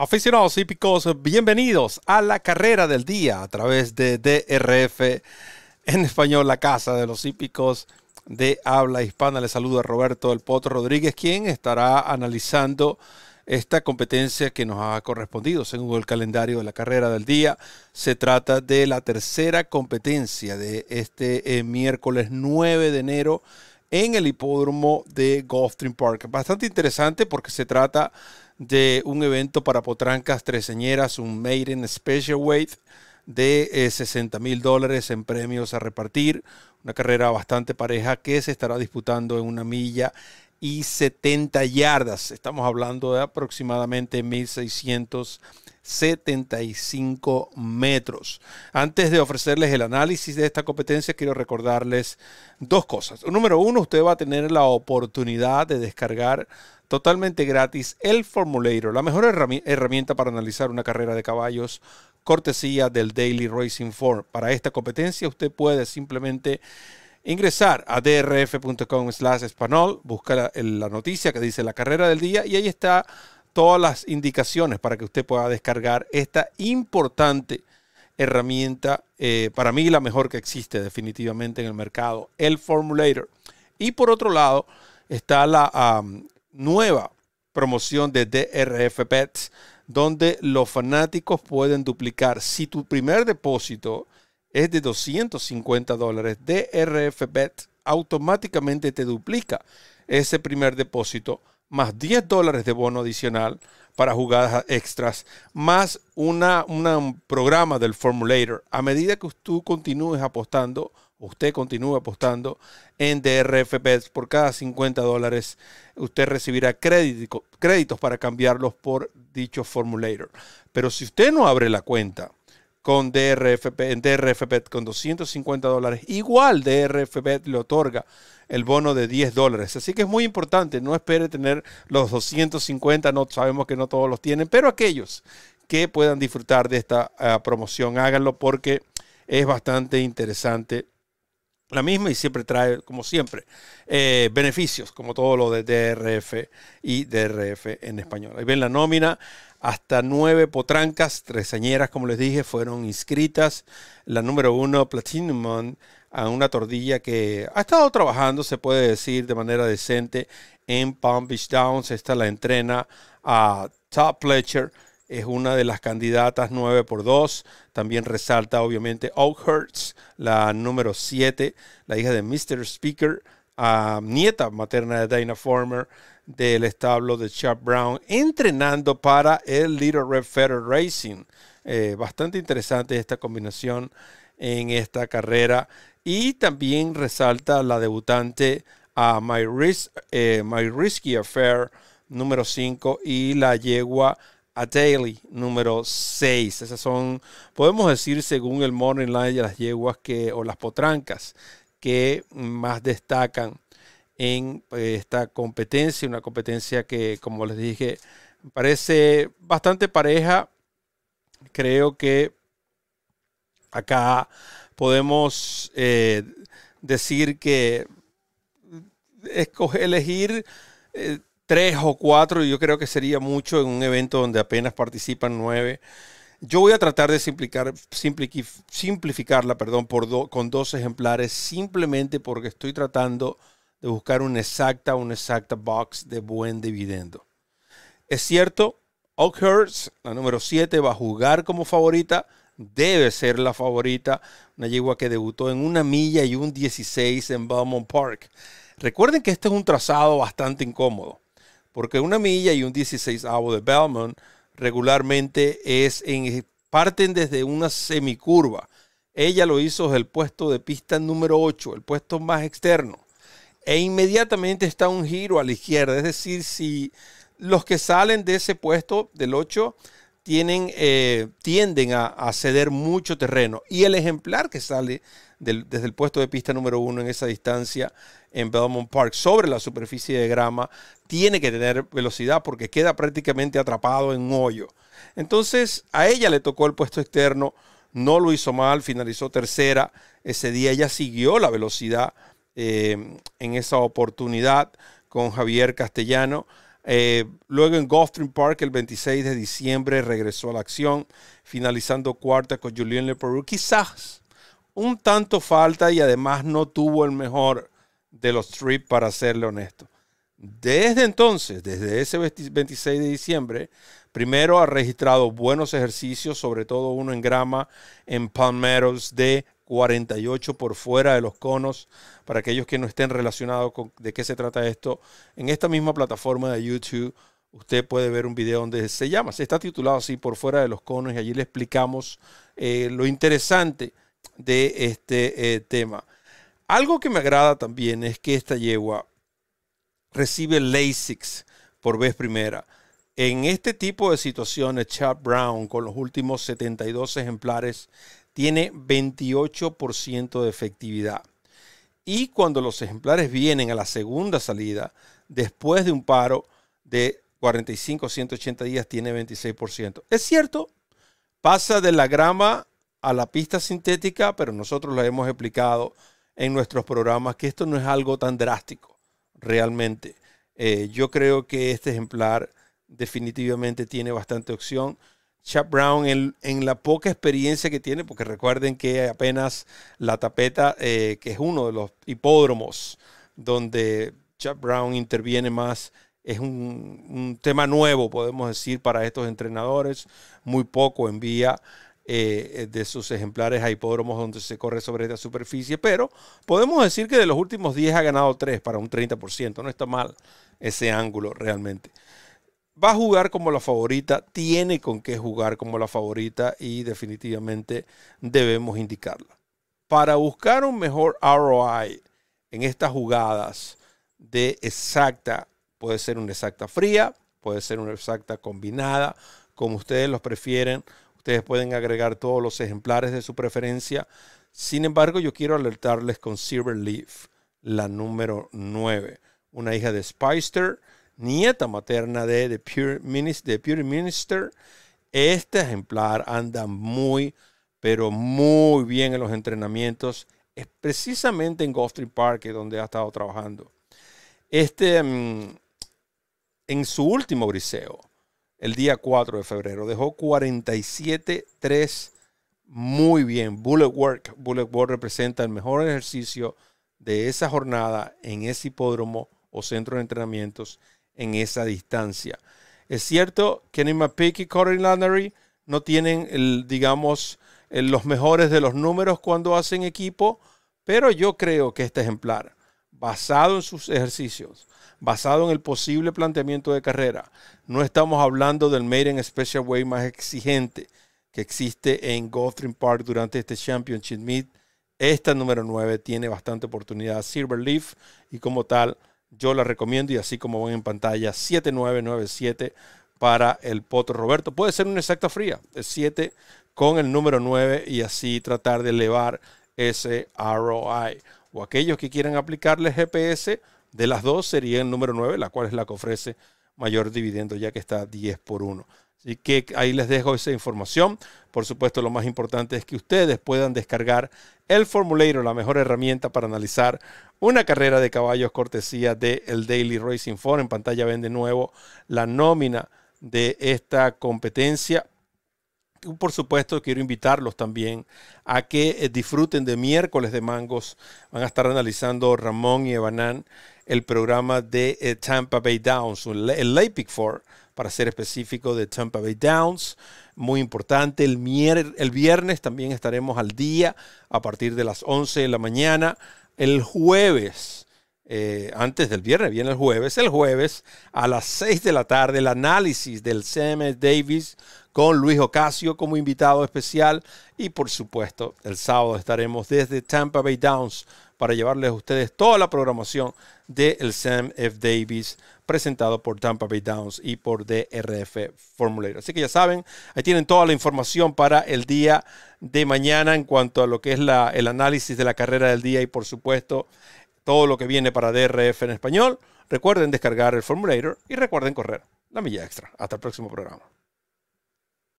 Aficionados hípicos, bienvenidos a la carrera del día a través de DRF en español, la casa de los hípicos de habla hispana. Les saluda Roberto El Potro Rodríguez, quien estará analizando esta competencia que nos ha correspondido según el calendario de la carrera del día. Se trata de la tercera competencia de este eh, miércoles 9 de enero en el hipódromo de Gulfstream Park. Bastante interesante porque se trata de un evento para potrancas treseñeras, un Maiden Special Weight de 60 eh, mil dólares en premios a repartir. Una carrera bastante pareja que se estará disputando en una milla y 70 yardas. Estamos hablando de aproximadamente 1675 metros. Antes de ofrecerles el análisis de esta competencia, quiero recordarles dos cosas. Número uno, usted va a tener la oportunidad de descargar totalmente gratis el Formulator, la mejor herramienta para analizar una carrera de caballos, cortesía del Daily Racing Form. Para esta competencia usted puede simplemente ingresar a drf.com slash español, busca la, noticia que dice la carrera del día y ahí está todas las indicaciones para que usted pueda descargar esta importante herramienta, eh, para mí la mejor que existe definitivamente en el mercado, el Formulator. Y por otro lado está la, nueva promoción de DRF Bets, donde los fanáticos pueden duplicar. Si tu primer depósito es de 250 dólares, DRF Bet automáticamente te duplica ese primer depósito más 10 dólares de bono adicional para jugadas extras, más un programa del Formulator. A medida que tú continúes apostando, usted continúe apostando en DRF Bets por cada 50 dólares, usted recibirá créditos para cambiarlos por dicho formulator. Pero si usted no abre la cuenta con DRF, en DRF Bet con 250 dólares, igual DRF Bet le otorga el bono de 10 dólares. Así que es muy importante, no espere tener los 250, no sabemos que no todos los tienen, pero aquellos que puedan disfrutar de esta ah, promoción, háganlo porque es bastante interesante la misma y siempre trae, como siempre, eh, beneficios, como todo lo de DRF y DRF en español. Ahí ven la nómina, hasta nueve potrancas, tresañeras, como les dije, fueron inscritas. La número uno, Platinum, a una tordilla que ha estado trabajando, se puede decir, de manera decente en Palm Beach Downs. Esta la entrena a Top Fletcher es una de las candidatas 9 por 2. También resalta obviamente Oakhurst, la número 7, la hija de Mr. Speaker, nieta materna de Dana Former del establo de Chuck Brown, entrenando para el Little Red Feather Racing. Eh, bastante interesante esta combinación en esta carrera. Y también resalta la debutante a My, eh, My Risky Affair número 5 y la yegua a Daily número 6. Esas son, podemos decir, según el Morning Line, las yeguas que, o las potrancas que más destacan en eh, esta competencia. Una competencia que, como les dije, parece bastante pareja. Creo que acá podemos eh, decir que escoger, elegir eh, tres o cuatro, yo creo que sería mucho en un evento donde apenas participan nueve. Yo voy a tratar de simplificar, simplificarla perdón, por con dos ejemplares simplemente porque estoy tratando de buscar una exacta, una exacta box de buen dividendo. Es cierto, Oakhurst, la número 7, va a jugar como favorita, debe ser la favorita, una yegua que debutó en una milla y un 16 en Belmont Park. Recuerden que este es un trazado bastante incómodo porque una milla y un 16 avo de Belmont regularmente es en, parten desde una semicurva. Ella lo hizo desde el puesto de pista número 8, el puesto más externo. E inmediatamente está un giro a la izquierda. Es decir, si los que salen de ese puesto del 8 tienen, eh, tienden a, ceder mucho terreno. Y el ejemplar que sale desde el puesto de pista número 1 en esa distancia en Belmont Park sobre la superficie de grama, tiene que tener velocidad porque queda prácticamente atrapado en un hoyo. Entonces a ella le tocó el puesto externo, no lo hizo mal, finalizó tercera. Ese día ella siguió la velocidad eh, en esa oportunidad con Javier Castellano. Eh, luego en Gulfstream Park el 26 de diciembre regresó a la acción, finalizando cuarta con Julien Leperoux. Quizás un tanto falta y además no tuvo el mejor de los trips para serle honesto. Desde entonces, desde ese 26 de diciembre, primero ha registrado buenos ejercicios, sobre todo uno en grama en Palmeros de 48 por fuera de los conos. Para aquellos que no estén relacionados con de qué se trata esto, en esta misma plataforma de YouTube usted puede ver un video donde se llama, se está titulado así por fuera de los conos y allí le explicamos eh, lo interesante de este eh, tema. Algo que me agrada también es que esta yegua recibe LASIX por vez primera. En este tipo de situaciones, Chad Brown, con los últimos 72 ejemplares, tiene 28% de efectividad. Y cuando los ejemplares vienen a la segunda salida, después de un paro de 45 180 días, tiene 26%. Es cierto, pasa de la grama a la pista sintética, pero nosotros lo hemos explicado en nuestros programas que esto no es algo tan drástico, realmente. Eh, yo creo que este ejemplar definitivamente tiene bastante opción. Chap Brown, en, la poca experiencia que tiene, porque recuerden que apenas la tapeta, eh, que es uno de los hipódromos donde Chap Brown interviene más, es un, un, tema nuevo, podemos decir, para estos entrenadores. Muy poco envía eh, de sus ejemplares a hipódromos donde se corre sobre esta superficie, pero podemos decir que de los últimos 10 ha ganado 3 para un 30%, no está mal ese ángulo realmente. Va a jugar como la favorita, tiene con qué jugar como la favorita y definitivamente debemos indicarla. Para buscar un mejor ROI en estas jugadas de exacta, puede ser una exacta fría, puede ser una exacta combinada, como ustedes los prefieren. Ustedes pueden agregar todos los ejemplares de su preferencia. Sin embargo, yo quiero alertarles con Silver Leaf, la número 9, una hija de Spicer, nieta materna de The Pure, Minister, Minister. Este ejemplar anda muy, pero muy bien en los entrenamientos, es precisamente en Gulfstream Park, donde ha estado trabajando. Este, mm, en su último briseo, el día 4 de febrero. Dejó 47-3 muy bien. Bullet Work. Bullet Work representa el mejor ejercicio de esa jornada en ese hipódromo o centro de entrenamientos en esa distancia. Es cierto que Kenny McPeak y Corey Lannery no tienen, digamos, los mejores de los números cuando hacen equipo, pero yo creo que este ejemplar, basado en sus ejercicios, basado en el posible planteamiento de carrera. No estamos hablando del Maiden Special Way más exigente que existe en Gulfstream Park durante este Championship Meet. Esta número 9 tiene bastante oportunidad. Silver Leaf y como tal yo la recomiendo y así como ven en pantalla 7997 para el Potro Roberto. Puede ser una exacta fría, es 7 con el número 9 y así tratar de elevar ese ROI. O aquellos que quieran aplicarle GPS, de las dos sería el número 9, la cual es la que ofrece mayor dividendo, ya que está 10 por 1. Así que ahí les dejo esa información. Por supuesto, lo más importante es que ustedes puedan descargar el Formulator, la mejor herramienta para analizar una carrera de caballos cortesía del el Daily Racing Forum. En pantalla ven de nuevo la nómina de esta competencia. Por supuesto, quiero invitarlos también a que eh, disfruten de miércoles de mangos. Van a estar analizando Ramón y Evanán el programa de eh, Tampa Bay Downs, el Lake Pick Four, para ser específico de Tampa Bay Downs. Muy importante, el, el viernes también estaremos al día a partir de las 11 de la mañana. El jueves, eh, antes del viernes, viene el jueves, el jueves a las 6 de la tarde, el análisis del CMS Davis con Luis Ocasio como invitado especial y por supuesto el sábado estaremos desde Tampa Bay Downs para llevarles a ustedes toda la programación del Sam F. Davis presentado por Tampa Bay Downs y por DRF Formulator. Así que ya saben, ahí tienen toda la información para el día de mañana en cuanto a lo que es el análisis de la carrera del día y por supuesto todo lo que viene para DRF en español. Recuerden descargar el Formulator y recuerden correr la milla extra. Hasta el próximo programa.